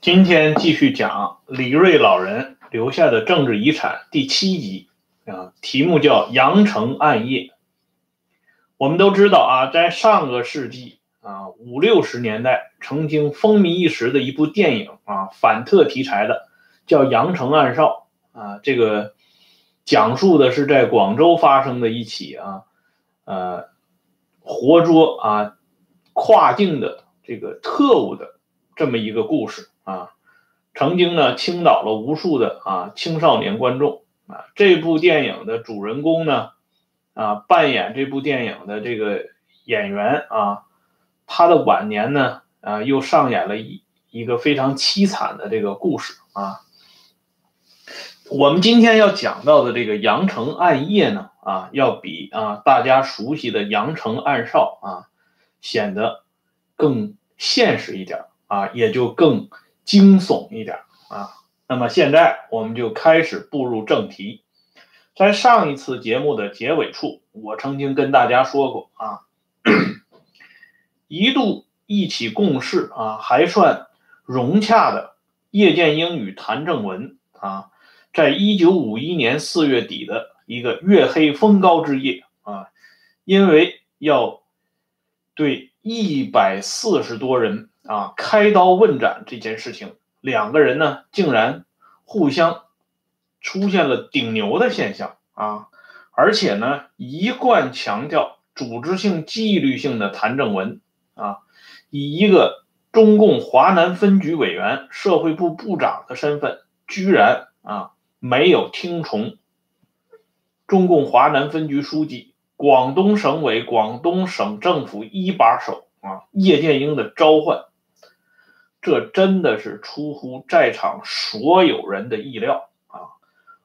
今天继续讲李瑞老人留下的政治遗产第七集啊，题目叫《阳城暗夜》。我们都知道啊，在上个世纪啊五六十年代，曾经风靡一时的一部电影啊，反特题材的，叫《阳城暗哨》啊。这个讲述的是在广州发生的一起啊，呃，活捉啊跨境的这个特务的这么一个故事。啊，曾经呢倾倒了无数的啊青少年观众啊。这部电影的主人公呢，啊扮演这部电影的这个演员啊，他的晚年呢啊又上演了一一个非常凄惨的这个故事啊。我们今天要讲到的这个《阳城暗夜》呢啊，要比啊大家熟悉的《阳城暗哨》啊显得更现实一点啊，也就更。惊悚一点啊，那么现在我们就开始步入正题。在上一次节目的结尾处，我曾经跟大家说过啊，一度一起共事啊还算融洽的叶剑英与谭正文啊，在一九五一年四月底的一个月黑风高之夜啊，因为要对一百四十多人。啊，开刀问斩这件事情，两个人呢竟然互相出现了顶牛的现象啊！而且呢，一贯强调组织性、纪律性的谭正文啊，以一个中共华南分局委员、社会部部长的身份，居然啊没有听从中共华南分局书记、广东省委、广东省政府一把手啊叶剑英的召唤。这真的是出乎在场所有人的意料啊！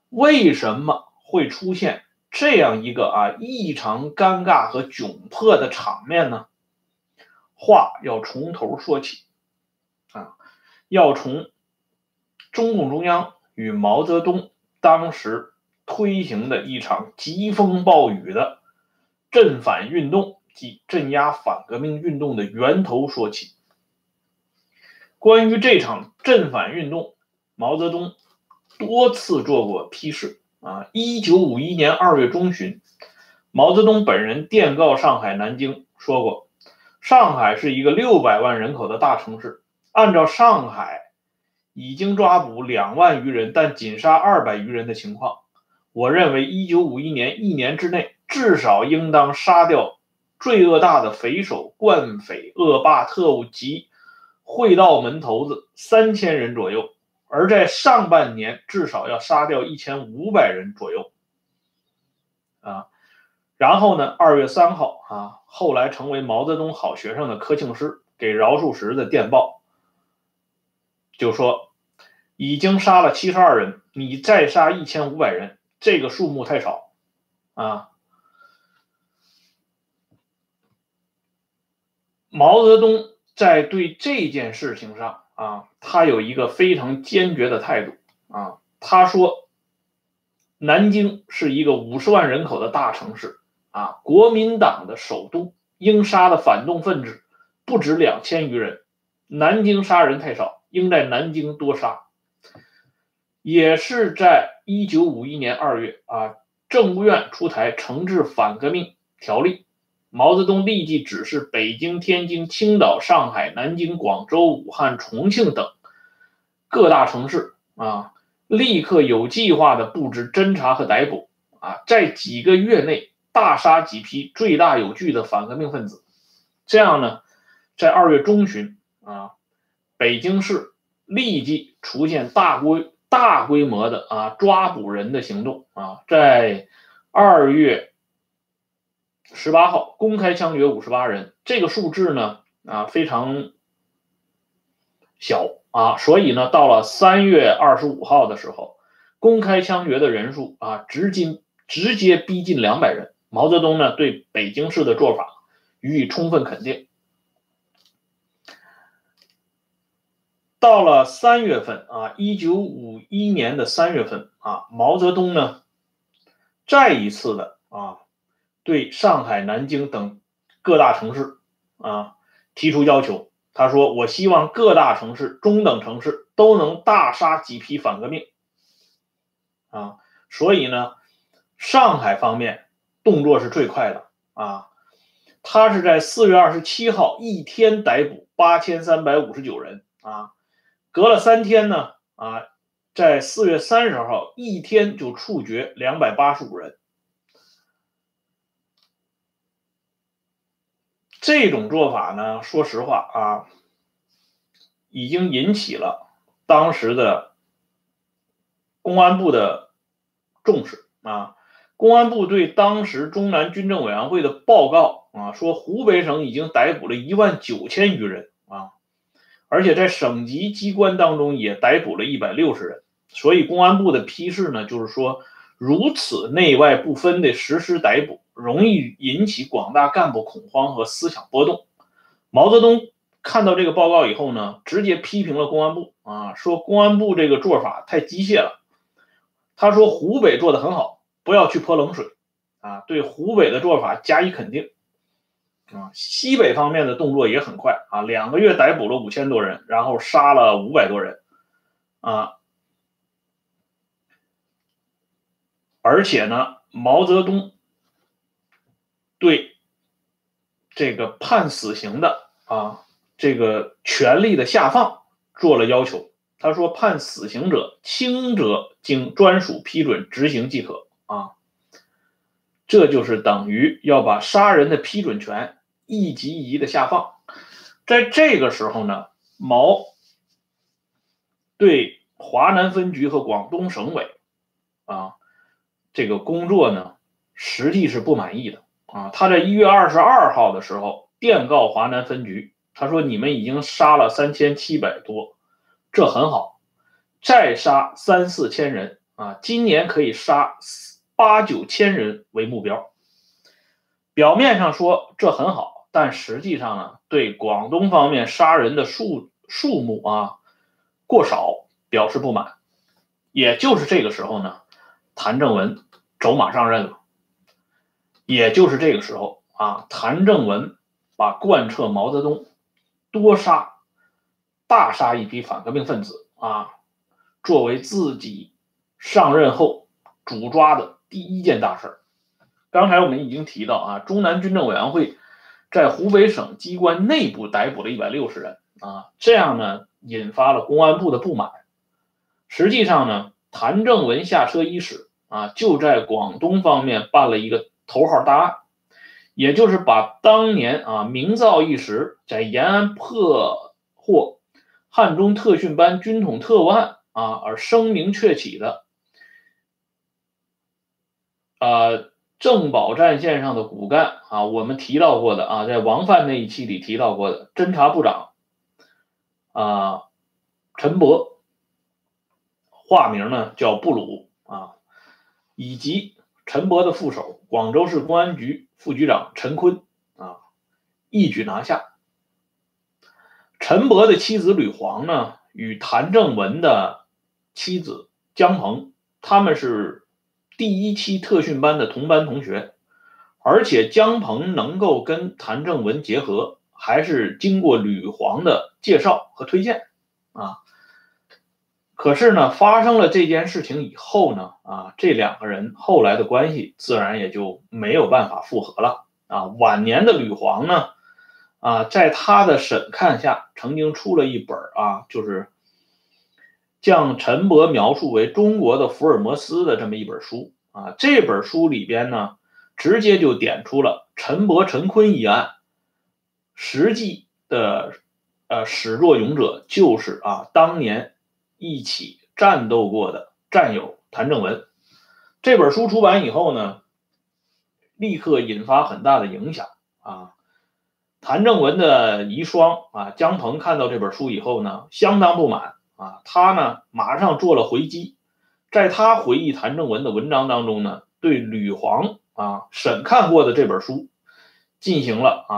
为什么会出现这样一个啊异常尴尬和窘迫的场面呢？话要从头说起啊，要从中共中央与毛泽东当时推行的一场疾风暴雨的镇反运动及镇压反革命运动的源头说起。关于这场镇反运动，毛泽东多次做过批示啊。一九五一年二月中旬，毛泽东本人电告上海、南京，说过：上海是一个六百万人口的大城市，按照上海已经抓捕两万余人，但仅杀二百余人的情况，我认为一九五一年一年之内，至少应当杀掉罪恶大的匪首、惯匪、恶霸、特务及。会道门头子三千人左右，而在上半年至少要杀掉一千五百人左右，啊，然后呢，二月三号啊，后来成为毛泽东好学生的柯庆施给饶漱石的电报，就说已经杀了七十二人，你再杀一千五百人，这个数目太少，啊，毛泽东。在对这件事情上啊，他有一个非常坚决的态度啊。他说，南京是一个五十万人口的大城市啊，国民党的首都，应杀的反动分子不止两千余人，南京杀人太少，应在南京多杀。也是在一九五一年二月啊，政务院出台惩治反革命条例。毛泽东立即指示北京、天津、青岛、上海、南京、广州、武汉、重庆等各大城市啊，立刻有计划的布置侦查和逮捕啊，在几个月内大杀几批罪大有据的反革命分子。这样呢，在二月中旬啊，北京市立即出现大规大规模的啊抓捕人的行动啊，在二月。十八号公开枪决五十八人，这个数字呢啊非常小啊，所以呢到了三月二十五号的时候，公开枪决的人数啊直接直接逼近两百人。毛泽东呢对北京市的做法予以充分肯定。到了三月份啊，一九五一年的三月份啊，毛泽东呢再一次的啊。对上海、南京等各大城市啊提出要求他说：“我希望各大城市、中等城市都能大杀几批反革命。”啊，所以呢，上海方面动作是最快的啊，他是在四月二十七号一天逮捕八千三百五十九人啊，隔了三天呢啊，在四月三十号一天就处决两百八十五人。这种做法呢，说实话啊，已经引起了当时的公安部的重视啊。公安部对当时中南军政委员会的报告啊，说湖北省已经逮捕了一万九千余人啊，而且在省级机关当中也逮捕了一百六十人。所以公安部的批示呢，就是说如此内外不分的实施逮捕。容易引起广大干部恐慌和思想波动。毛泽东看到这个报告以后呢，直接批评了公安部啊，说公安部这个做法太机械了。他说湖北做的很好，不要去泼冷水啊，对湖北的做法加以肯定啊。西北方面的动作也很快啊，两个月逮捕了五千多人，然后杀了五百多人啊，而且呢，毛泽东。对这个判死刑的啊，这个权力的下放做了要求。他说，判死刑者，轻者经专属批准执行即可啊。这就是等于要把杀人的批准权一级一级的下放。在这个时候呢，毛对华南分局和广东省委啊这个工作呢，实际是不满意的。啊，他在一月二十二号的时候电告华南分局，他说：“你们已经杀了三千七百多，这很好，再杀三四千人啊，今年可以杀八九千人为目标。”表面上说这很好，但实际上呢，对广东方面杀人的数数目啊过少表示不满。也就是这个时候呢，谭正文走马上任了。也就是这个时候啊，谭正文把贯彻毛泽东多杀、大杀一批反革命分子啊，作为自己上任后主抓的第一件大事。刚才我们已经提到啊，中南军政委员会在湖北省机关内部逮捕了一百六十人啊，这样呢引发了公安部的不满。实际上呢，谭正文下车伊始啊，就在广东方面办了一个。头号大案，也就是把当年啊名噪一时，在延安破获汉中特训班军统特务案啊而声名鹊起的啊政保战线上的骨干啊，我们提到过的啊，在王范那一期里提到过的侦察部长啊陈伯，化名呢叫布鲁啊，以及。陈伯的副手，广州市公安局副局长陈坤啊，一举拿下。陈伯的妻子吕黄呢，与谭正文的妻子江鹏，他们是第一期特训班的同班同学，而且江鹏能够跟谭正文结合，还是经过吕黄的介绍和推荐啊。可是呢，发生了这件事情以后呢，啊，这两个人后来的关系自然也就没有办法复合了啊。晚年的吕黄呢，啊，在他的审看下，曾经出了一本啊，就是将陈伯描述为中国的福尔摩斯的这么一本书啊。这本书里边呢，直接就点出了陈伯、陈坤一案实际的呃始作俑者就是啊，当年。一起战斗过的战友谭正文，这本书出版以后呢，立刻引发很大的影响啊。谭正文的遗孀啊江鹏看到这本书以后呢，相当不满啊，他呢马上做了回击，在他回忆谭正文的文章当中呢，对吕黄啊审看过的这本书进行了啊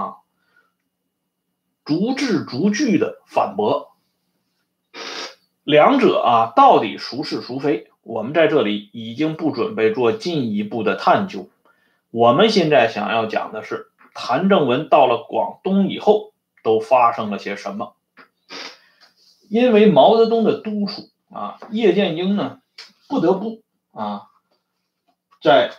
逐字逐句的反驳。两者啊，到底孰是孰非？我们在这里已经不准备做进一步的探究。我们现在想要讲的是，谭正文到了广东以后，都发生了些什么。因为毛泽东的督促啊，叶剑英呢不得不啊，在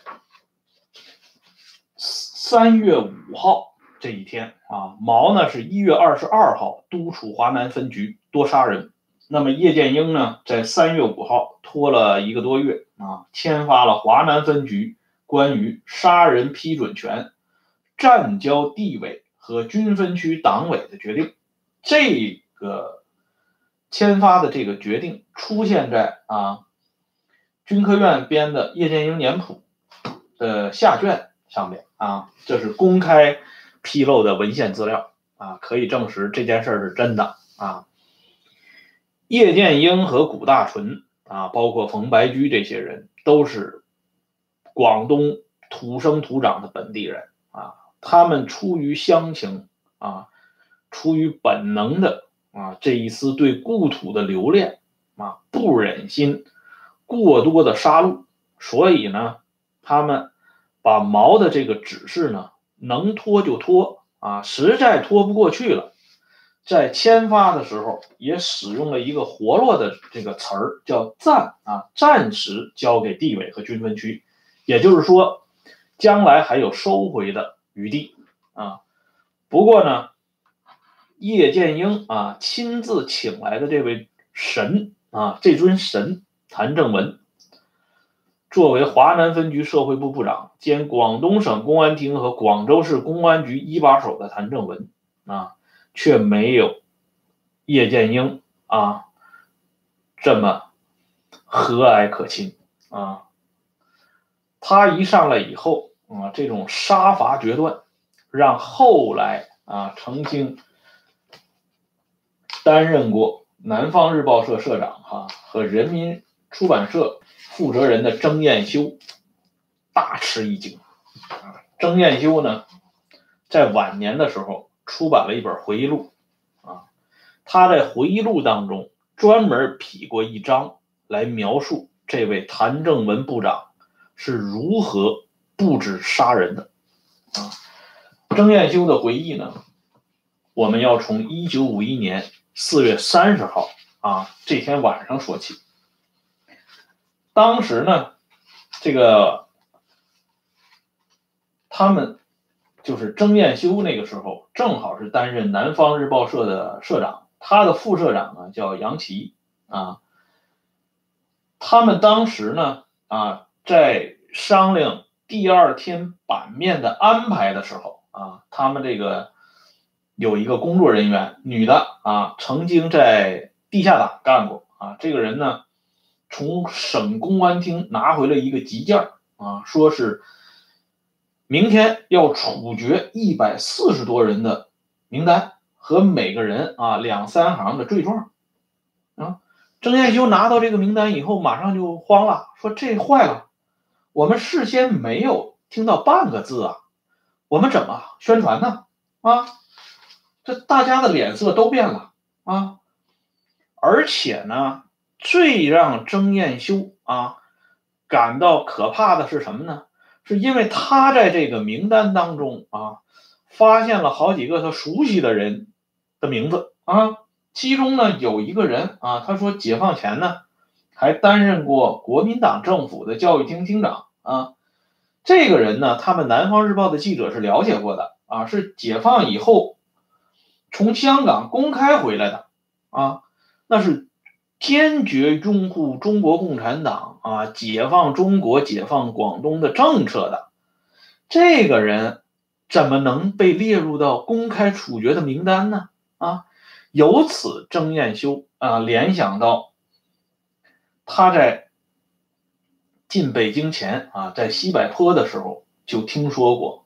三月五号这一天啊，毛呢是一月二十二号督促华南分局多杀人，那么叶剑英呢在三月五号拖了一个多月啊，签发了华南分局关于杀人批准权、占交地委和军分区党委的决定，这个。签发的这个决定出现在啊军科院编的叶剑英年谱的下卷上面啊，这是公开披露的文献资料啊，可以证实这件事是真的啊。叶剑英和谷大纯啊，包括冯白驹这些人都是广东土生土长的本地人啊，他们出于乡情啊，出于本能的。啊，这一丝对故土的留恋啊，不忍心过多的杀戮，所以呢，他们把毛的这个指示呢，能拖就拖啊，实在拖不过去了，在签发的时候也使用了一个活络的这个词儿，叫暂啊，暂时交给地委和军分区，也就是说，将来还有收回的余地啊。不过呢。叶剑英啊，亲自请来的这位神啊，这尊神谭正文，作为华南分局社会部部长兼广东省公安厅和广州市公安局一把手的谭正文啊，却没有叶剑英啊这么和蔼可亲啊。他一上来以后啊，这种杀伐决断，让后来啊曾经。担任过南方日报社社长哈和人民出版社负责人的曾彦修大吃一惊啊，曾彦修呢在晚年的时候出版了一本回忆录啊，他在回忆录当中专门匹过一章来描述这位谭正文部长是如何布置杀人的啊，曾彦修的回忆呢，我们要从一九五一年。四月三十号啊，这天晚上说起。当时呢，这个他们就是曾彦修那个时候正好是担任南方日报社的社长，他的副社长呢叫杨奇啊。他们当时呢啊在商量第二天版面的安排的时候啊，他们这个。有一个工作人员，女的啊，曾经在地下党干过啊。这个人呢，从省公安厅拿回了一个急件啊，说是明天要处决一百四十多人的名单和每个人啊两三行的罪状啊。郑彦修拿到这个名单以后，马上就慌了，说这坏了，我们事先没有听到半个字啊，我们怎么宣传呢？啊？这大家的脸色都变了啊！而且呢，最让郑彦修啊感到可怕的是什么呢？是因为他在这个名单当中啊，发现了好几个他熟悉的人的名字啊。其中呢，有一个人啊，他说解放前呢还担任过国民党政府的教育厅厅长啊。这个人呢，他们南方日报的记者是了解过的啊，是解放以后。从香港公开回来的啊，那是坚决拥护中国共产党啊，解放中国、解放广东的政策的这个人，怎么能被列入到公开处决的名单呢？啊，由此曾彦修啊联想到他在进北京前啊，在西柏坡的时候就听说过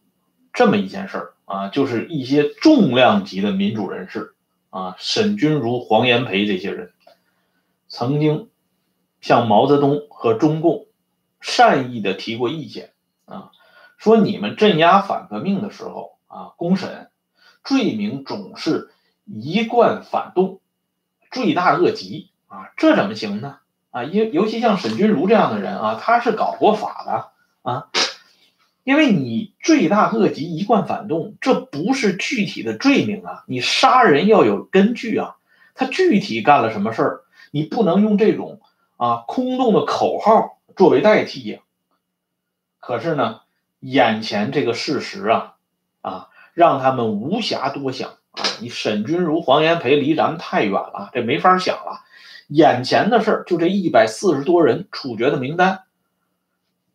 这么一件事儿。啊，就是一些重量级的民主人士啊，沈钧儒、黄炎培这些人，曾经向毛泽东和中共善意的提过意见啊，说你们镇压反革命的时候啊，公审罪名总是一贯反动，罪大恶极啊，这怎么行呢？啊，尤尤其像沈钧儒这样的人啊，他是搞过法的啊。因为你罪大恶极、一贯反动，这不是具体的罪名啊！你杀人要有根据啊！他具体干了什么事儿，你不能用这种啊空洞的口号作为代替呀。可是呢，眼前这个事实啊啊，让他们无暇多想啊！你沈君儒、黄炎培离咱们太远了，这没法想了。眼前的事儿就这一百四十多人处决的名单，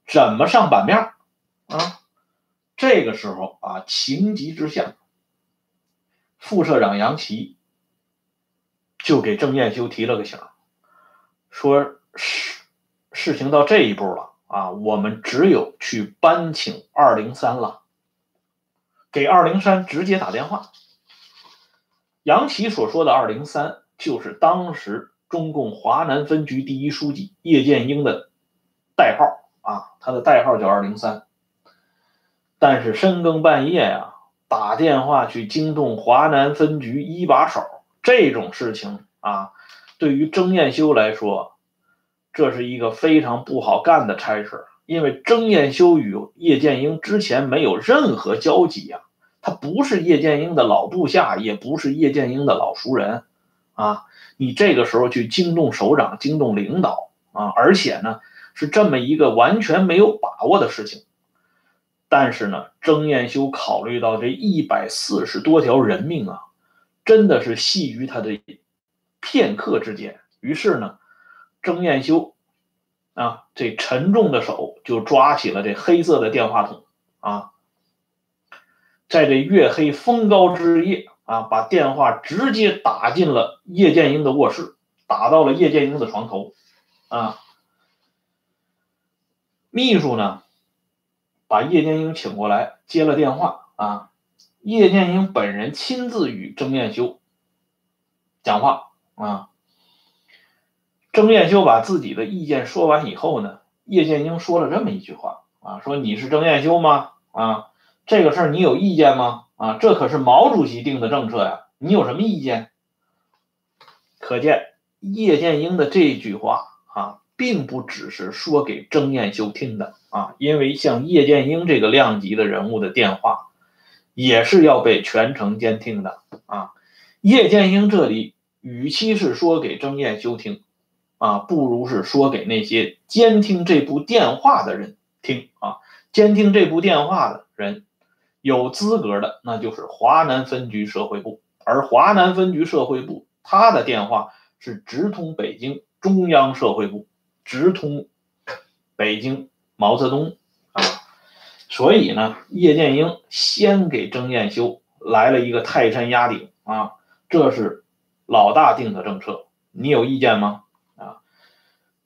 怎么上版面？啊，这个时候啊，情急之下，副社长杨奇就给郑彦修提了个醒，说事事情到这一步了啊，我们只有去搬请二零三了，给二零三直接打电话。杨奇所说的二零三，就是当时中共华南分局第一书记叶剑英的代号啊，他的代号叫二零三。但是深更半夜呀，打电话去惊动华南分局一把手，这种事情啊，对于曾彦修来说，这是一个非常不好干的差事。因为曾彦修与叶剑英之前没有任何交集呀，他不是叶剑英的老部下，也不是叶剑英的老熟人啊。你这个时候去惊动首长、惊动领导啊，而且呢，是这么一个完全没有把握的事情。但是呢，曾彦修考虑到这一百四十多条人命啊，真的是系于他的片刻之间。于是呢，郑彦修啊，这沉重的手就抓起了这黑色的电话筒啊，在这月黑风高之夜啊，把电话直接打进了叶剑英的卧室，打到了叶剑英的床头啊。秘书呢？把叶剑英请过来，接了电话啊。叶剑英本人亲自与郑彦修讲话啊。郑彦修把自己的意见说完以后呢，叶剑英说了这么一句话啊：“说你是郑彦修吗？啊，这个事儿你有意见吗？啊，这可是毛主席定的政策呀，你有什么意见？”可见叶剑英的这句话啊。并不只是说给郑彦修听的啊，因为像叶剑英这个量级的人物的电话，也是要被全程监听的啊。叶剑英这里与其是说给曾彦修听，啊，不如是说给那些监听这部电话的人听啊。监听这部电话的人，有资格的那就是华南分局社会部，而华南分局社会部他的电话是直通北京中央社会部。直通北京毛泽东，所以呢，叶剑英先给曾彦修来了一个泰山压顶啊，这是老大定的政策，你有意见吗？啊，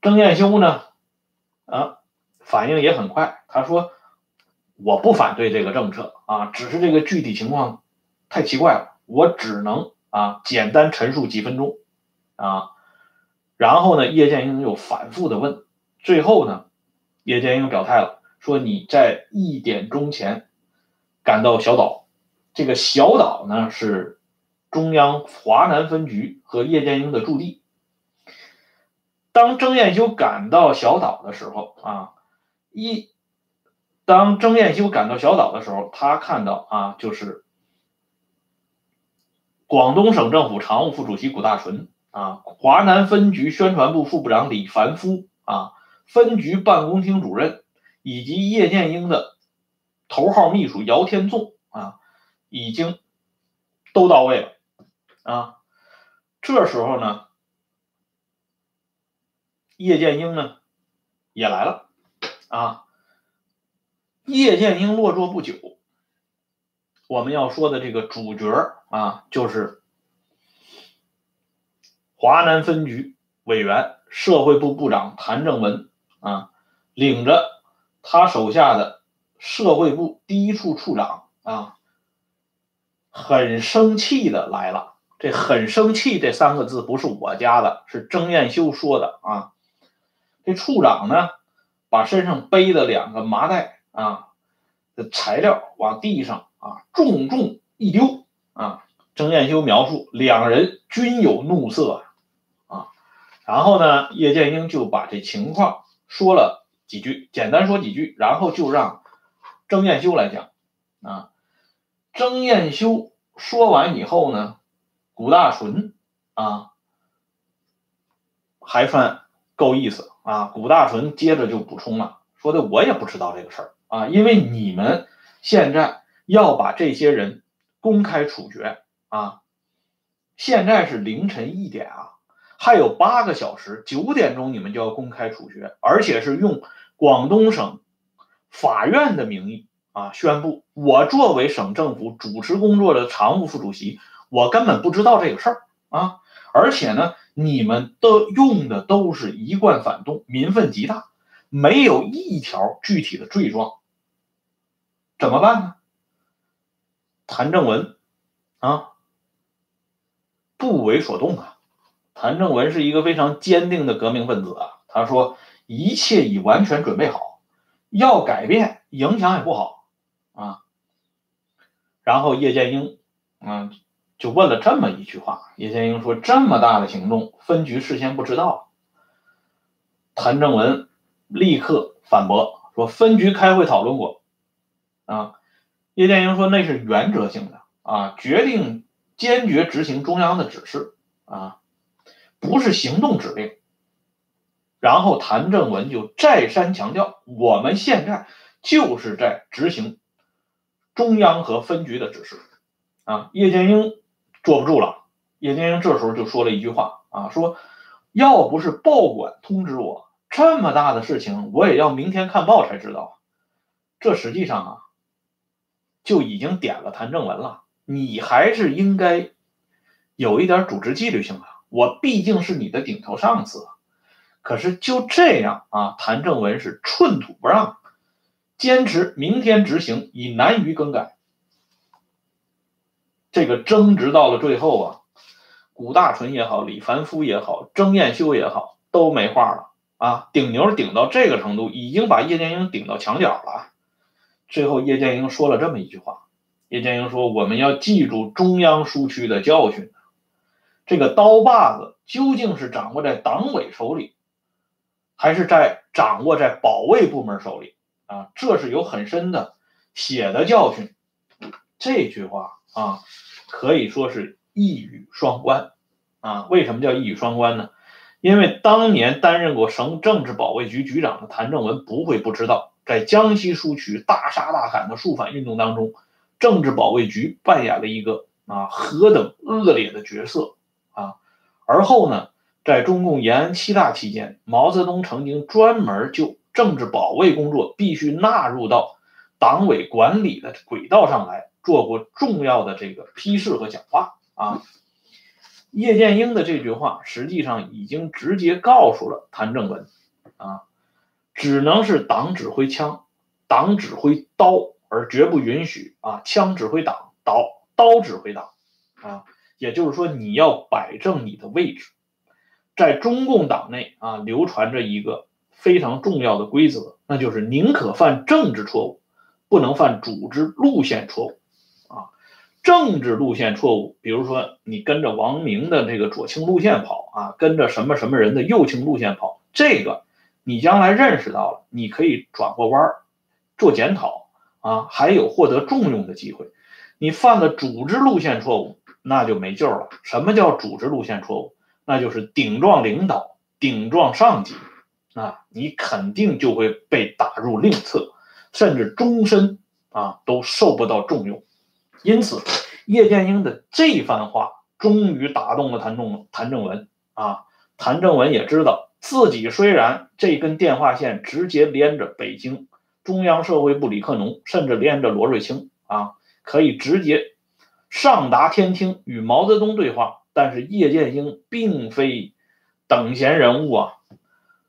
曾彦修呢，啊，反应也很快，他说我不反对这个政策啊，只是这个具体情况太奇怪了，我只能啊简单陈述几分钟啊。然后呢，叶剑英又反复的问，最后呢，叶剑英表态了，说你在一点钟前赶到小岛，这个小岛呢是中央华南分局和叶剑英的驻地。当郑彦修赶到小岛的时候啊，一当郑彦修赶到小岛的时候，他看到啊，就是广东省政府常务副主席谷大纯。啊，华南分局宣传部副部长李凡夫啊，分局办公厅主任以及叶剑英的头号秘书姚天纵啊，已经都到位了啊。这时候呢，叶剑英呢也来了啊。叶剑英落座不久，我们要说的这个主角啊，就是。华南分局委员、社会部部长谭正文啊，领着他手下的社会部第一处处长啊，很生气的来了。这“很生气”这三个字不是我加的，是曾彦修说的啊。这处长呢，把身上背的两个麻袋啊的材料往地上啊重重一丢啊。曾彦修描述，两人均有怒色啊。然后呢，叶剑英就把这情况说了几句，简单说几句，然后就让曾彦修来讲啊，曾彦修说完以后呢，谷大纯啊还算够意思啊。谷大纯接着就补充了，说的我也不知道这个事儿啊，因为你们现在要把这些人公开处决啊，现在是凌晨一点啊。还有八个小时，九点钟你们就要公开处决，而且是用广东省法院的名义啊宣布。我作为省政府主持工作的常务副主席，我根本不知道这个事儿啊。而且呢，你们都用的都是一贯反动，民愤极大，没有一条具体的罪状，怎么办呢？谭正文啊，不为所动啊。谭正文是一个非常坚定的革命分子啊，他说一切已完全准备好，要改变影响也不好啊。然后叶剑英，嗯，就问了这么一句话，叶剑英说：“这么大的行动，分局事先不知道？”谭正文立刻反驳说：“分局开会讨论过。”啊，叶剑英说：“那是原则性的啊，决定坚决执行中央的指示啊。”不是行动指令，然后谭正文就再三强调，我们现在就是在执行中央和分局的指示。啊，叶剑英坐不住了，叶剑英这时候就说了一句话啊，说要不是报馆通知我，这么大的事情我也要明天看报才知道。这实际上啊，就已经点了谭正文了，你还是应该有一点组织纪律性啊。我毕竟是你的顶头上司，可是就这样啊，谭正文是寸土不让，坚持明天执行，已难于更改。这个争执到了最后啊，谷大纯也好，李凡夫也好，曾彦修也好，都没话了啊，顶牛顶到这个程度，已经把叶剑英顶到墙角了。最后，叶剑英说了这么一句话：叶剑英说，我们要记住中央苏区的教训。这个刀把子究竟是掌握在党委手里，还是在掌握在保卫部门手里啊？这是有很深的血的教训。这句话啊，可以说是一语双关啊。为什么叫一语双关呢？因为当年担任过省政治保卫局局长的谭正文不会不知道，在江西苏区大杀大砍的肃反运动当中，政治保卫局扮演了一个啊何等恶劣的角色。啊，而后呢，在中共延安七大期间，毛泽东曾经专门就政治保卫工作必须纳入到党委管理的轨道上来做过重要的这个批示和讲话啊。叶剑英的这句话实际上已经直接告诉了谭正文啊，只能是党指挥枪，党指挥刀，而绝不允许啊枪指挥党，刀刀指挥党啊。也就是说，你要摆正你的位置。在中共党内啊，流传着一个非常重要的规则，那就是宁可犯政治错误，不能犯组织路线错误。啊，政治路线错误，比如说你跟着王明的这个左倾路线跑啊，跟着什么什么人的右倾路线跑，这个你将来认识到了，你可以转过弯儿，做检讨啊，还有获得重用的机会。你犯了组织路线错误。那就没救了。什么叫组织路线错误？那就是顶撞领导、顶撞上级，啊，你肯定就会被打入另册，甚至终身啊都受不到重用。因此，叶剑英的这番话终于打动了谭仲谭正文啊。谭正文也知道自己虽然这根电话线直接连着北京中央社会部李克农，甚至连着罗瑞卿啊，可以直接。上达天听与毛泽东对话，但是叶剑英并非等闲人物啊，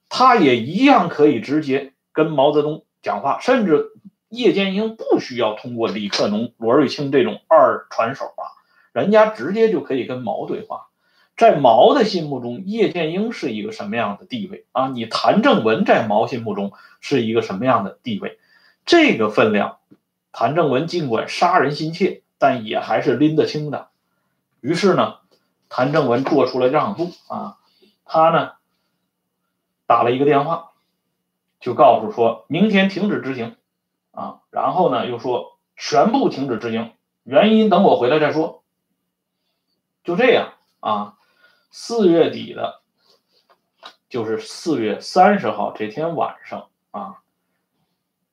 他也一样可以直接跟毛泽东讲话，甚至叶剑英不需要通过李克农、罗瑞卿这种二传手啊，人家直接就可以跟毛对话。在毛的心目中，叶剑英是一个什么样的地位啊？你谭正文在毛心目中是一个什么样的地位？这个分量，谭正文尽管杀人心切。但也还是拎得清的，于是呢，谭正文做出了让步啊，他呢打了一个电话，就告诉说明天停止执行，啊，然后呢又说全部停止执行，原因等我回来再说。就这样啊，四月底的，就是四月三十号这天晚上啊，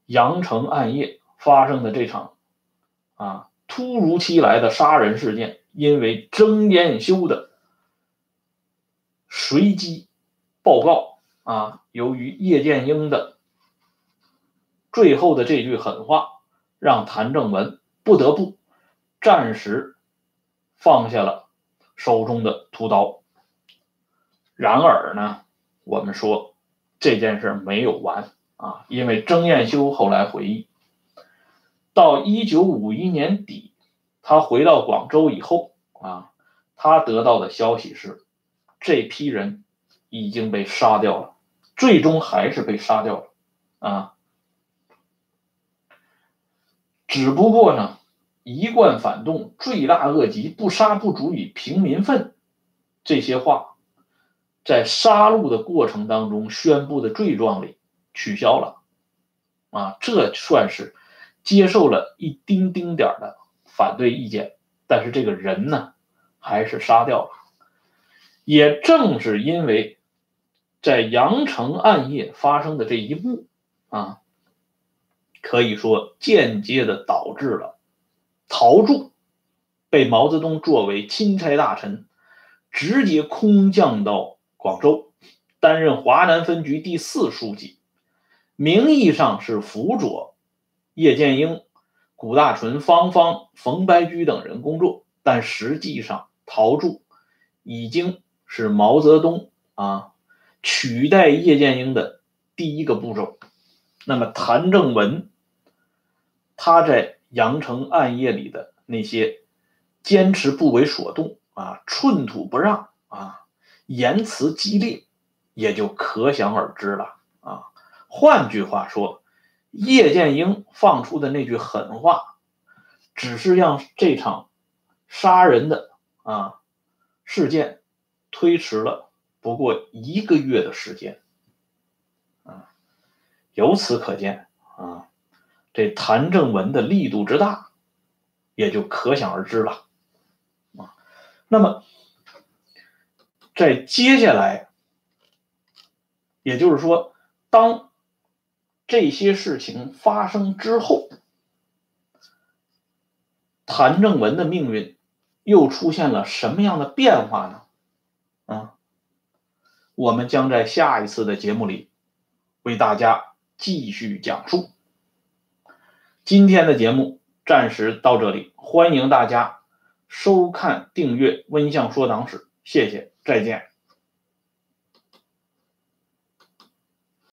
阳城暗夜发生的这场啊突如其来的杀人事件，因为曾彦修的随机报告啊，由于叶剑英的最后的这句狠话，让谭正文不得不暂时放下了手中的屠刀。然而呢，我们说这件事没有完啊，因为曾彦修后来回忆，到一九五一年底，他回到广州以后啊，他得到的消息是，这批人已经被杀掉了，最终还是被杀掉了啊。只不过呢，一贯反动，罪大恶极，不杀不足以平民愤，这些话，在杀戮的过程当中宣布的罪状里取消了，啊，这算是接受了一丁丁点的反对意见，但是这个人呢，还是杀掉了。也正是因为，在阳城暗夜发生的这一幕啊。可以说，间接的导致了陶铸被毛泽东作为钦差大臣，直接空降到广州，担任华南分局第四书记，名义上是辅佐叶剑英、谷大纯、方方、冯白驹等人工作，但实际上陶铸已经是毛泽东啊取代叶剑英的第一个步骤。那么，谭正文。他在阳城暗夜里的那些坚持不为所动啊，寸土不让啊，言辞激烈，也就可想而知了啊。换句话说，叶剑英放出的那句狠话，只是让这场杀人的啊事件推迟了不过一个月的时间啊。由此可见啊。这谭正文的力度之大，也就可想而知了，啊，那么在接下来，也就是说，当这些事情发生之后，谭正文的命运又出现了什么样的变化呢？啊，我们将在下一次的节目里为大家继续讲述。今天的节目暂时到这里，欢迎大家收看、订阅《温相说党史》，谢谢，再见。